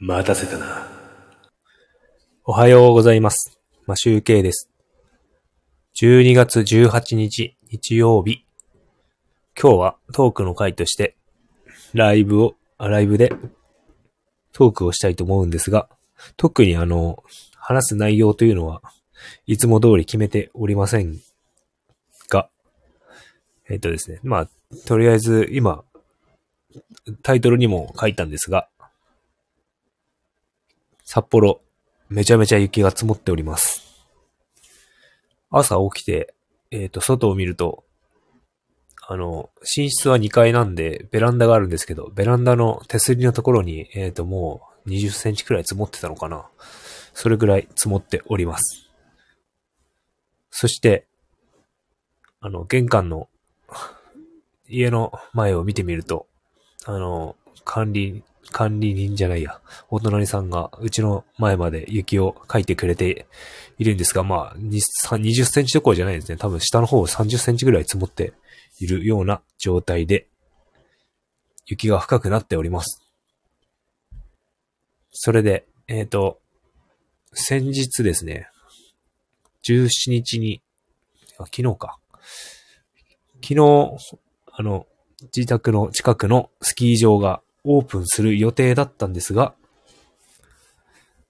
待たせたな。おはようございます。マシュウケイです。12月18日日曜日。今日はトークの回として、ライブを、あライブでトークをしたいと思うんですが、特にあの、話す内容というのは、いつも通り決めておりませんが、えっとですね、まあ、とりあえず今、タイトルにも書いたんですが、札幌、めちゃめちゃ雪が積もっております。朝起きて、えっ、と、外を見ると、あの、寝室は2階なんで、ベランダがあるんですけど、ベランダの手すりのところに、えっ、と、もう20センチくらい積もってたのかな。それぐらい積もっております。そして、あの、玄関の、家の前を見てみると、あの、管理、管理人じゃないや、お隣さんがうちの前まで雪をかいてくれているんですが、まあ、20センチどころじゃないですね。多分下の方30センチぐらい積もっているような状態で、雪が深くなっております。それで、えっ、と、先日ですね、17日に、あ昨日か。昨日、あの、自宅の近くのスキー場がオープンする予定だったんですが、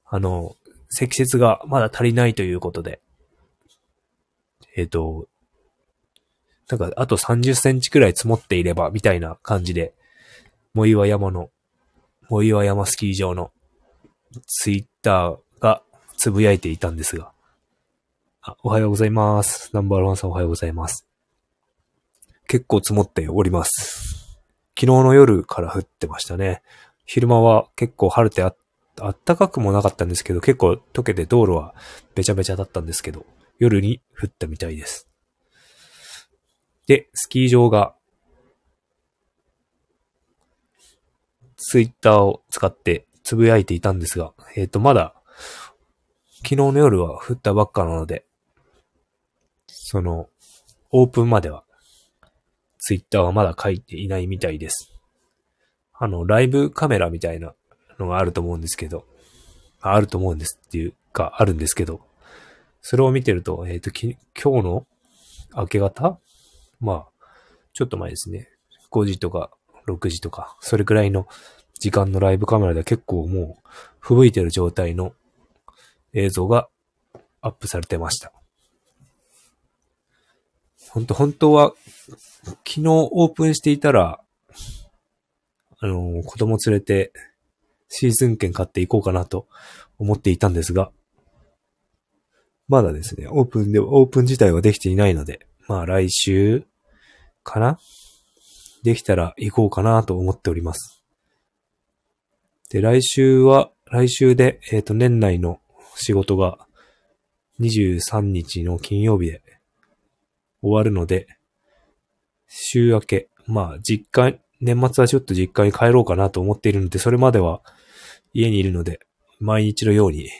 あの、積雪がまだ足りないということで、えっ、と、なんかあと30センチくらい積もっていればみたいな感じで、藻岩山の、藻岩山スキー場のツイッターがつぶやいていたんですが、あおはようございます。ナンバーワンさんおはようございます。結構積もっております。昨日の夜から降ってましたね。昼間は結構晴れてああったかくもなかったんですけど、結構溶けて道路はべちゃべちゃだったんですけど、夜に降ったみたいです。で、スキー場が、ツイッターを使ってつぶやいていたんですが、えっ、と、まだ、昨日の夜は降ったばっかなので、その、オープンまではツイッターはまだ書いていないみたいです。あの、ライブカメラみたいなのがあると思うんですけど、あると思うんですっていうか、あるんですけど、それを見てると、えっ、と、今日の明け方？まあ、ちょっと前ですね。5時とか6時とか、それくらいの時間のライブカメラで結構もう、吹雪いてる状態の映像がアップされてました。本当本当は昨日オープンしていたら、あの、子供連れてシーズン券買っていこうかなと思っていたんですが、まだですね、オープンで、オープン自体はできていないので、まあ来週かな？できたら行こうかなと思っております。で、来週は、来週で、えっ、と、年内の仕事が23日の金曜日で終わるので、週明け、まあ、実家、年末はちょっと実家に帰ろうかなと思っているので、それまでは家にいるので、毎日のように、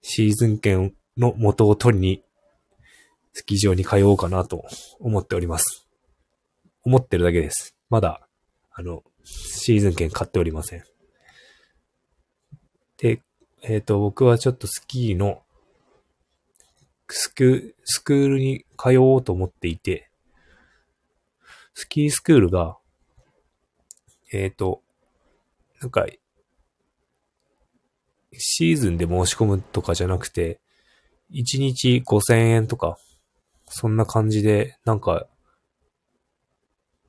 シーズン券の元を取りに、スキー場に通おうかなと思っております。思ってるだけです。まだ、あの、シーズン券買っておりません。で、えっ、と、僕はちょっとスキーの、スク、スクールに通おうと思っていて、スキースクールが、えっ、と、なんか、シーズンで申し込むとかじゃなくて、1日5000円とか、そんな感じで、なんか、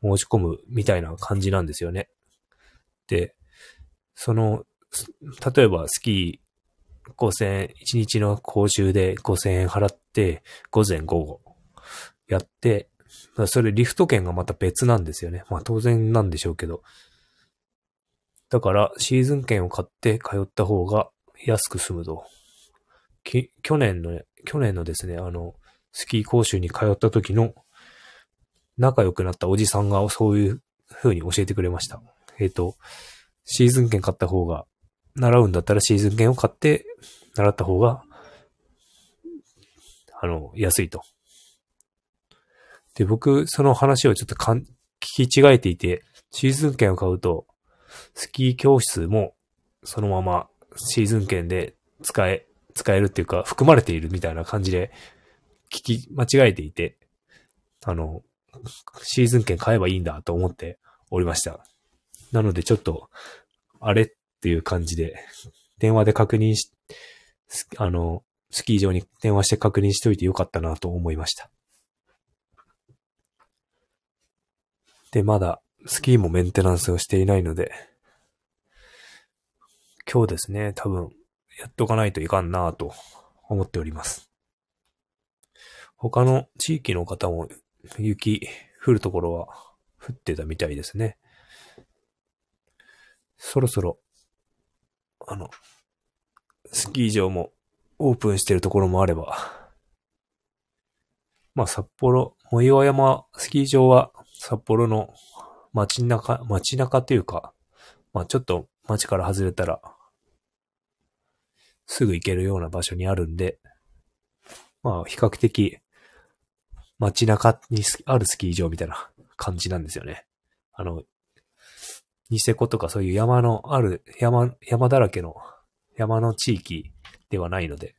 申し込むみたいな感じなんですよね。で、その、例えばスキー5000円、1日の講習で5000円払って、午前午後やって、それリフト券がまた別なんですよね。まあ当然なんでしょうけど。だからシーズン券を買って通った方が安く済むと。き去年の、去年のですね、あの、スキー講習に通った時の仲良くなったおじさんがそういう風に教えてくれました。えっ、と、シーズン券買った方が、習うんだったらシーズン券を買って習った方が、あの、安いと。で、僕、その話をちょっとかん聞き違えていて、シーズン券を買うと、スキー教室もそのままシーズン券で使え、使えるっていうか、含まれているみたいな感じで聞き間違えていて、あの、シーズン券買えばいいんだと思っておりました。なのでちょっと、あれっていう感じで、電話で確認し、あの、スキー場に電話して確認しておいてよかったなと思いました。で、まだスキーもメンテナンスをしていないので、今日ですね、多分、やっとかないといかんなと思っております。他の地域の方も雪降るところは降ってたみたいですね。そろそろ、あの、スキー場もオープンしてるところもあれば、まあ札幌、藻岩山スキー場は札幌の街中、街中というか、まあちょっと街から外れたら、すぐ行けるような場所にあるんで、まあ比較的街中にあるスキー場みたいな感じなんですよね。あの、ニセコとかそういう山のある、山、山だらけの山の地域ではないので、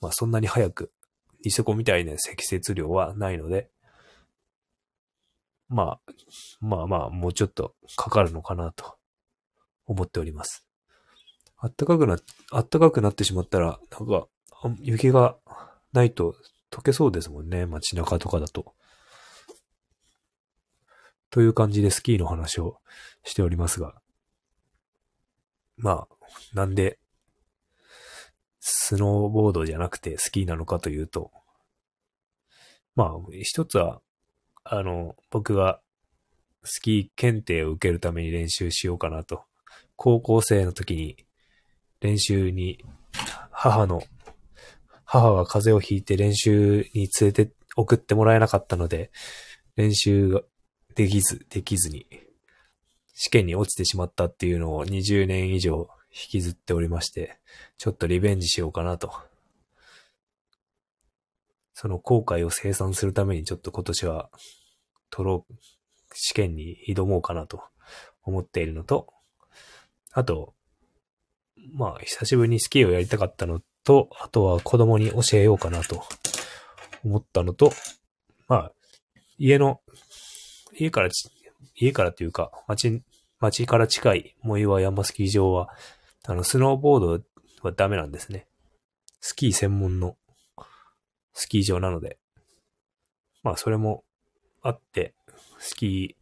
まあそんなに早く、ニセコみたいな積雪量はないので、まあ、まあまあ、もうちょっとかかるのかなと思っております。あったかくな、あったかくなってしまったら、なんか、雪がないと溶けそうですもんね、街中とかだと。という感じでスキーの話をしておりますが。まあ、なんで、スノーボードじゃなくてスキーなのかというと、まあ、一つは、あの、僕がスキー検定を受けるために練習しようかなと。高校生の時に練習に母の、母が風邪をひいて練習に連れて送ってもらえなかったので、練習できず、できずに、試験に落ちてしまったっていうのを20年以上引きずっておりまして、ちょっとリベンジしようかなと。その後悔を生産するためにちょっと今年は、取ろう、試験に挑もうかなと思っているのと、あと、まあ、久しぶりにスキーをやりたかったのと、あとは子供に教えようかなと思ったのと、まあ、家の、家から家からというか、町、町から近い藻岩山スキー場は、あの、スノーボードはダメなんですね。スキー専門のスキー場なので。まあ、それもあって、スキ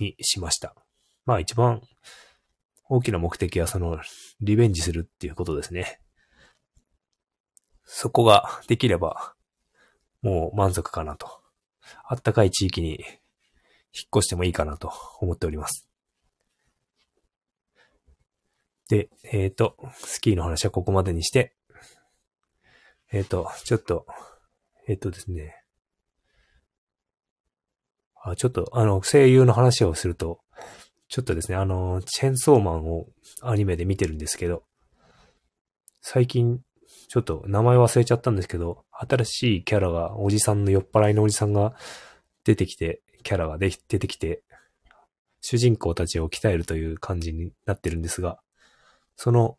ーにしました。まあ、一番大きな目的はその、リベンジするっていうことですね。そこができれば、もう満足かなと。あったかい地域に引っ越してもいいかなと思っております。で、えっ、ー、と、スキーの話はここまでにして、えっ、ー、と、ちょっと、えっ、ー、とですね。あ、ちょっと、あの、声優の話をすると、ちょっとですね、あの、チェンソーマンをアニメで見てるんですけど、最近、ちょっと名前忘れちゃったんですけど、新しいキャラが、おじさんの酔っ払いのおじさんが出てきて、キャラが出てきて、主人公たちを鍛えるという感じになってるんですが、その、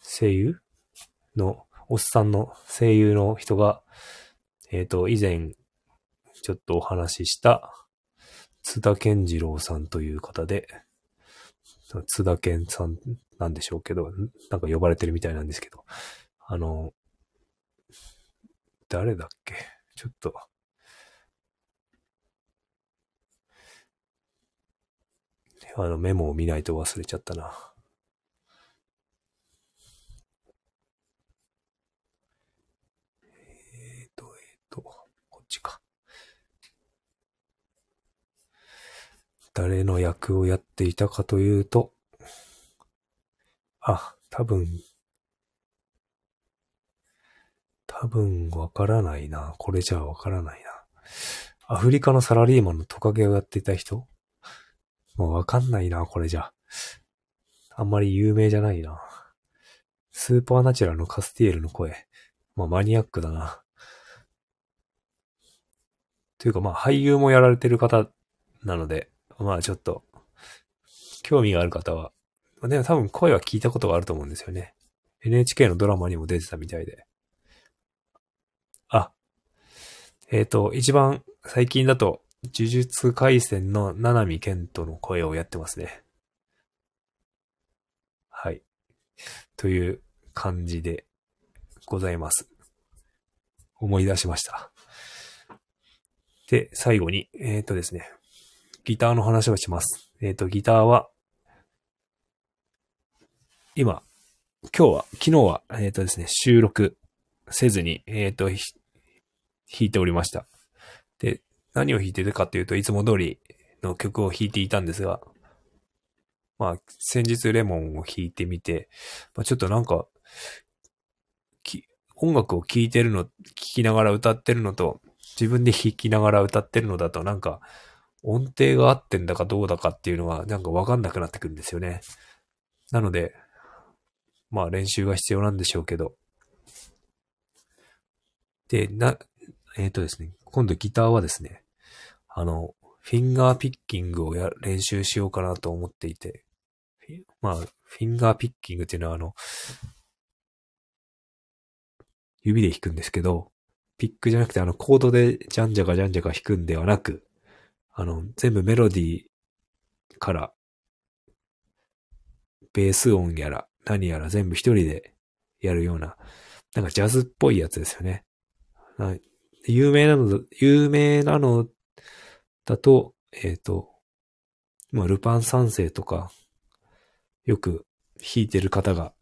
声優の、おっさんの声優の人が、えっ、ー、と、以前、ちょっとお話しした、津田健次郎さんという方で、津田健さんなんでしょうけど、なんか呼ばれてるみたいなんですけど、あの、誰だっけ？ちょっと、あのメモを見ないと忘れちゃったな。えっ、と、えっ、と、こっちか。誰の役をやっていたかというと、あ、多分、多分わからないな。これじゃわからないな。アフリカのサラリーマンのトカゲをやっていた人？もうわかんないな、これじゃ。あんまり有名じゃないな。スーパーナチュラルのカスティエルの声。まあマニアックだな。というかまあ俳優もやられてる方なので、まあちょっと、興味がある方は、でも多分声は聞いたことがあると思うんですよね。NHK のドラマにも出てたみたいで。あ、えっ、ー、と、一番最近だと、呪術回戦の七海健人の声をやってますね。はい。という感じでございます。思い出しました。で、最後に、えっ、ー、とですね、ギターの話をします。えっ、ー、と、ギターは、今、今日は、昨日は、えっ、ー、とですね、収録せずに、えっ、と、弾いておりました。で、何を弾いてるかっていうといつも通りの曲を弾いていたんですが、まあ、先日レモンを弾いてみて、まあ、ちょっとなんか、音楽を聴いてるの、聴きながら歌ってるのと、自分で弾きながら歌ってるのだとなんか、音程が合ってんだかどうだかっていうのがなんかわかんなくなってくるんですよね。なので、まあ練習が必要なんでしょうけど。で、な、えっ、ー、とですね、今度ギターはですね、あの、フィンガーピッキングをや、練習しようかなと思っていて、まあ、フィンガーピッキングっていうのはあの、指で弾くんですけど、ピックじゃなくてあのコードでジャンジャカジャンジャカ弾くんではなく、あの、全部メロディーから、ベース音やら何やら全部一人でやるような、なんかジャズっぽいやつですよね。有名なの、有名なのだと、えっ、ー、と、まあ、ルパン三世とか、よく弾いてる方が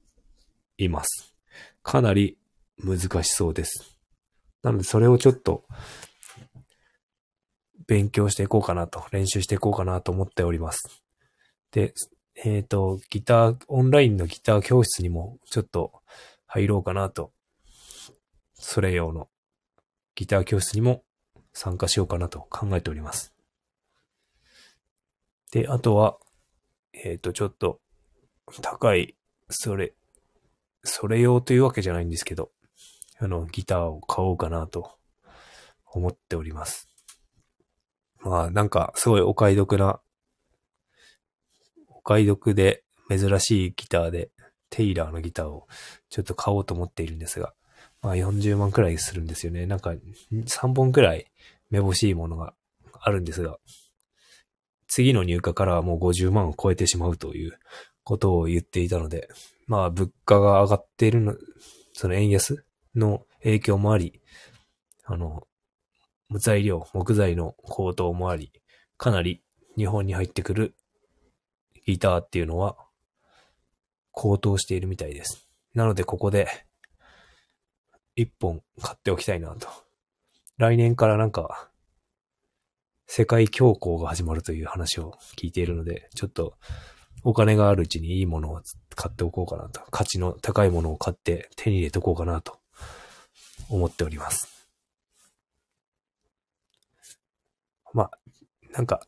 います。かなり難しそうです。なので、それをちょっと、勉強していこうかなと、練習していこうかなと思っております。で、えっ、ー、と、ギター、オンラインのギター教室にもちょっと入ろうかなと、それ用のギター教室にも参加しようかなと考えております。で、あとは、えっ、ー、と、ちょっと、高い、それ、それ用というわけじゃないんですけど、あの、ギターを買おうかなと思っております。まあ、なんか、すごいお買い得な、お買い得で珍しいギターで、テイラーのギターをちょっと買おうと思っているんですが、まあ40万くらいするんですよね。なんか3本くらいめぼしいものがあるんですが、次の入荷からはもう50万を超えてしまうということを言っていたので、まあ物価が上がっているの、その円安の影響もあり、あの、材料、木材の高騰もあり、かなり日本に入ってくるギターっていうのは高騰しているみたいです。なのでここで一本買っておきたいなと。来年からなんか、世界恐慌が始まるという話を聞いているので、ちょっとお金があるうちにいいものを買っておこうかなと。価値の高いものを買って手に入れておこうかなと思っております。まあ、なんか、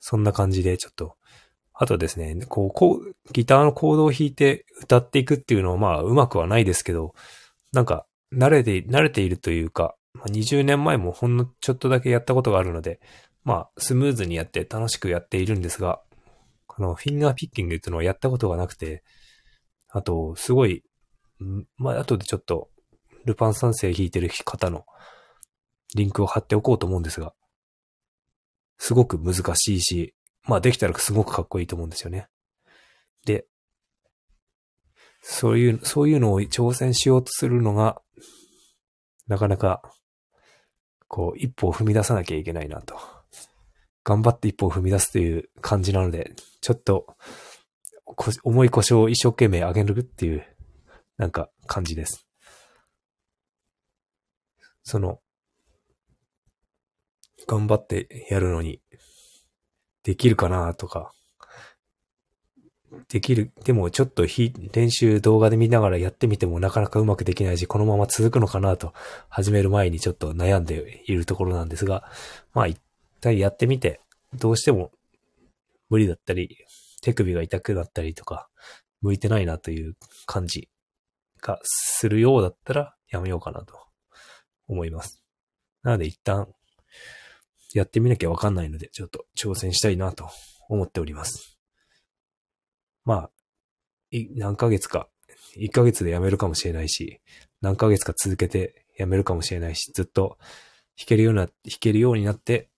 そんな感じでちょっとあとですね、こう、こう、ギターのコードを弾いて歌っていくっていうのはまあうまくはないですけど、なんか慣れて、慣れているというか、20年前もほんのちょっとだけやったことがあるので、まあスムーズにやって楽しくやっているんですが、このフィンガーピッキングっていうのはやったことがなくて、あと、すごい、まあ後でちょっと、ルパン三世弾いてる方のリンクを貼っておこうと思うんですが、すごく難しいし、まあできたらすごくかっこいいと思うんですよね。で、そういう、そういうのを挑戦しようとするのが、なかなか、こう、一歩を踏み出さなきゃいけないなと。頑張って一歩を踏み出すという感じなので、ちょっと、重い腰を一生懸命上げるっていう、なんか感じです。その、頑張ってやるのに、できるかなとか、できる、でもちょっと練習動画で見ながらやってみてもなかなかうまくできないし、このまま続くのかなと始める前にちょっと悩んでいるところなんですが、まあ一体やってみて、どうしても無理だったり、手首が痛くなったりとか、向いてないなという感じがするようだったらやめようかなと思います。なので一旦やってみなきゃわかんないので、ちょっと挑戦したいなと思っております。まあ、い、何ヶ月か、1ヶ月で辞めるかもしれないし、何ヶ月か続けて辞めるかもしれないし、ずっと弾けるような、弾けるようになって、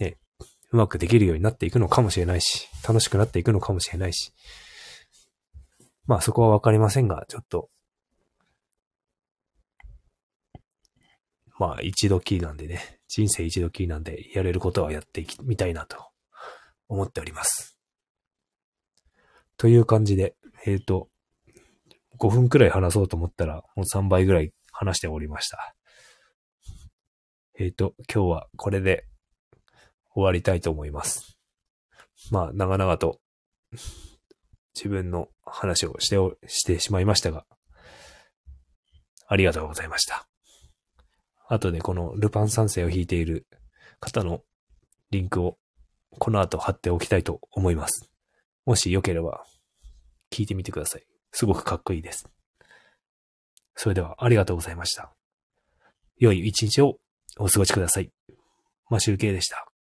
ね、うまくできるようになっていくのかもしれないし、楽しくなっていくのかもしれないし、まあそこはわかりませんが、ちょっと、まあ一度きりなんでね、人生一度きりなんで、やれることはやっていき、みたいなと思っております。という感じで、えっ、ー、と、5分くらい話そうと思ったら、もう3倍ぐらい話しておりました。えっ、ー、と、今日はこれで終わりたいと思います。まあ、長々と自分の話をしてしてしまいましたが、ありがとうございました。あとねこのルパン三世を弾いている方のリンクをこの後貼っておきたいと思います。もしよければ聞いてみてください。すごくかっこいいです。それではありがとうございました。良い一日をお過ごしください。マシュルケイでした。